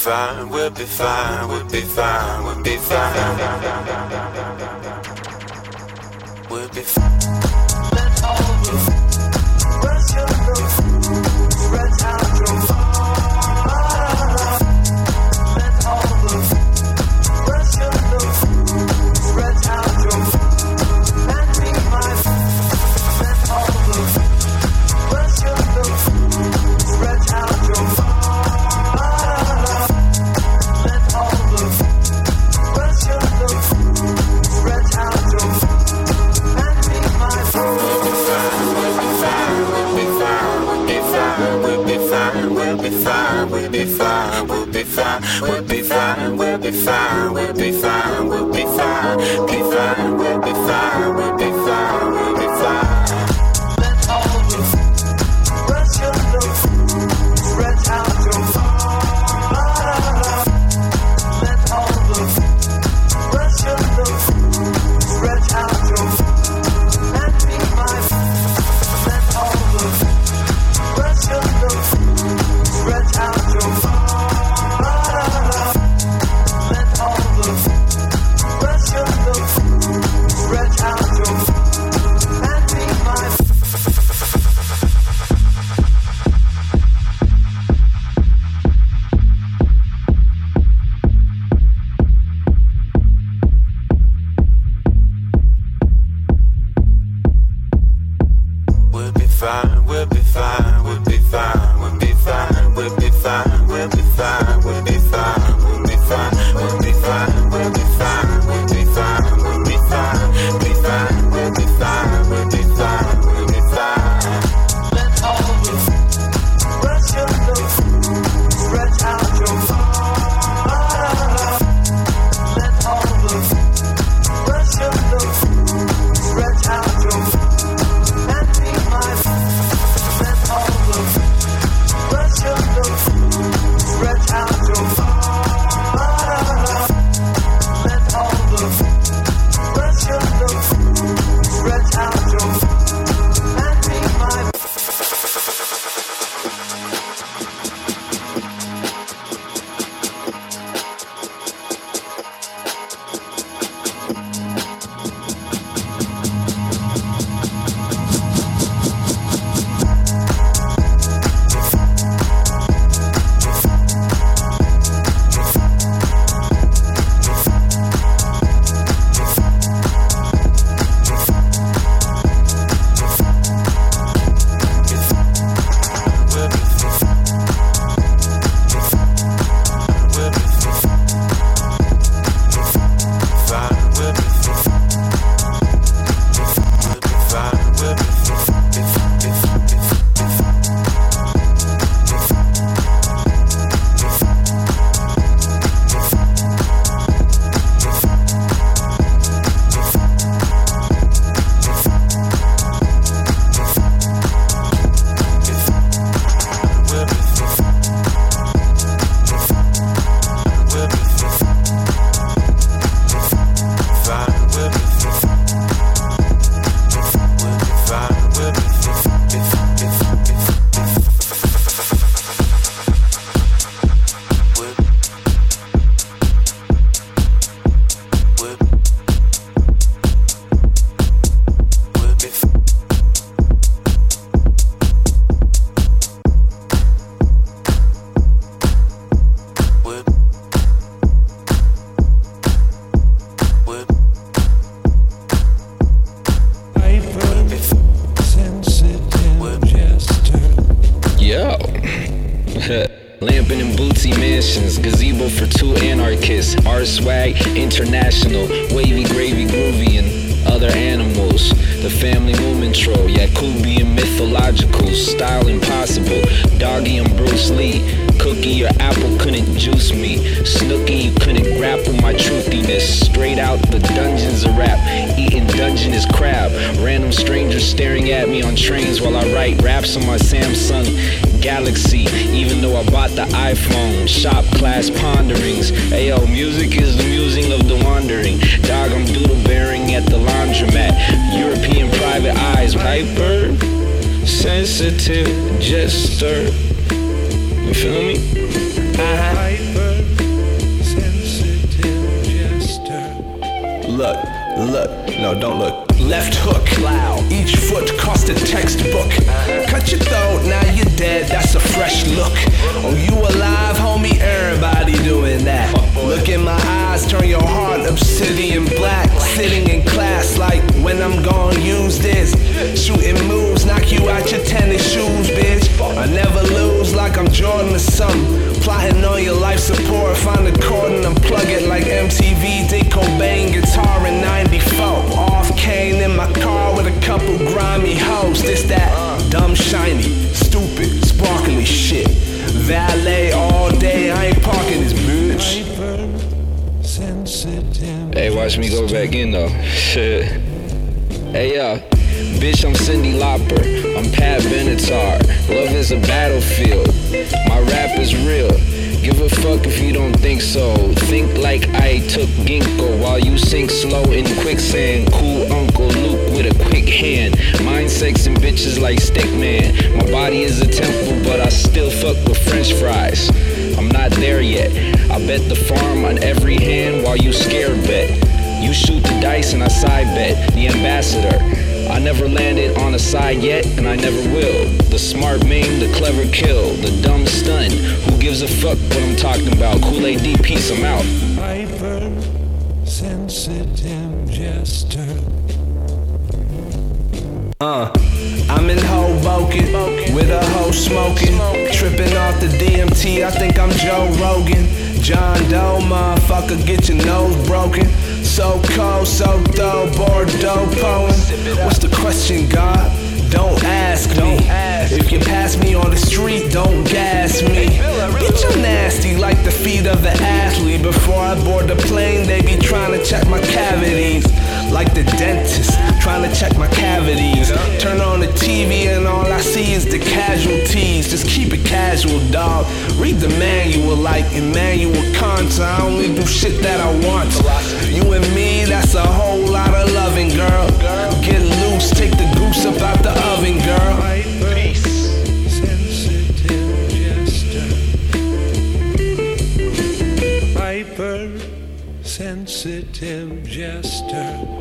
fine, we'll be fine, we'll be fine, we'll be fine. We'll be fine. Let all the pressure we'll be fine, we'll be fine, we'll be fine, we'll be fine, be fine, we'll be fine, from shop class ponderings. Ayo, music is the musing of the wandering. Dog, I'm doodle bearing at the laundromat. European private eyes, Piper. Sensitive jester. You feel me? Uh-huh. Look, look, no, don't look. Left hook, loud. Each foot cost a textbook. Cut your throat, now you're dead. That's a fresh look. Oh, you alive, homie? Everybody doing that. Look in my eyes, turn your heart obsidian black. Sitting in class, like when I'm gonna use this. Shooting moves, knock you out your tennis shoes, bitch. I never lose, like I'm Jordan or something. Plotting on your life support, find a chord and unplug it like back in though. Shit. Hey, yo. Bitch, I'm Cyndi Lauper. I'm Pat Benatar. Love is a battlefield. My rap is real. Give a fuck if you don't think so. Think like I took ginkgo while you sink slow in quicksand. Cool Uncle Luke with a quick hand. Mind sex and bitches like Stickman. My body is a temple, but I still fuck with French fries. I'm not there yet. I bet the farm on every hand while you scared bet. You shoot the dice and I side bet. The ambassador. I never landed on a side yet, and I never will. The smart maim, the clever kill, the dumb stun. Who gives a fuck what I'm talking about? Kool Aid D, peace, I'm out. Hypersensitive jester. Uh, I'm in Hoboken with a hoe smoking, tripping off the DMT. I think I'm Joe Rogan. John Doe, motherfucker, get your nose broken. So cold, so dope, Bordeaux poem. What's the question, God? Don't ask me. If you pass me on the street, don't gas me. Bitch, I'm nasty like the feet of the athlete. Before I board the plane, they be trying to check my cavities. Like the dentist, trying to check my cavities. The casualties. Just keep it casual, dog. Read the manual like Immanuel Kant. I only do shit that I want. You and me, that's a whole lot of loving, girl. Get loose, take the goose up out the oven, girl. Hyper sensitive jester.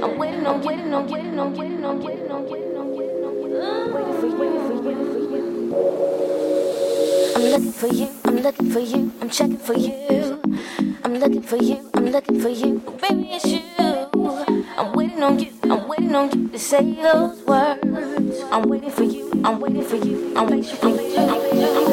I'm waiting on waiting on waiting waiting on waiting on waiting waiting on you, waiting for waiting for you. I'm looking for you, I'm looking for you, I'm checking for you. I'm looking for you, I'm looking for you, baby it's you. I'm waiting on you, I'm waiting on you to say those words. I'm waiting for you, I'm waiting for you, I'm waiting for you, I'm waiting for you.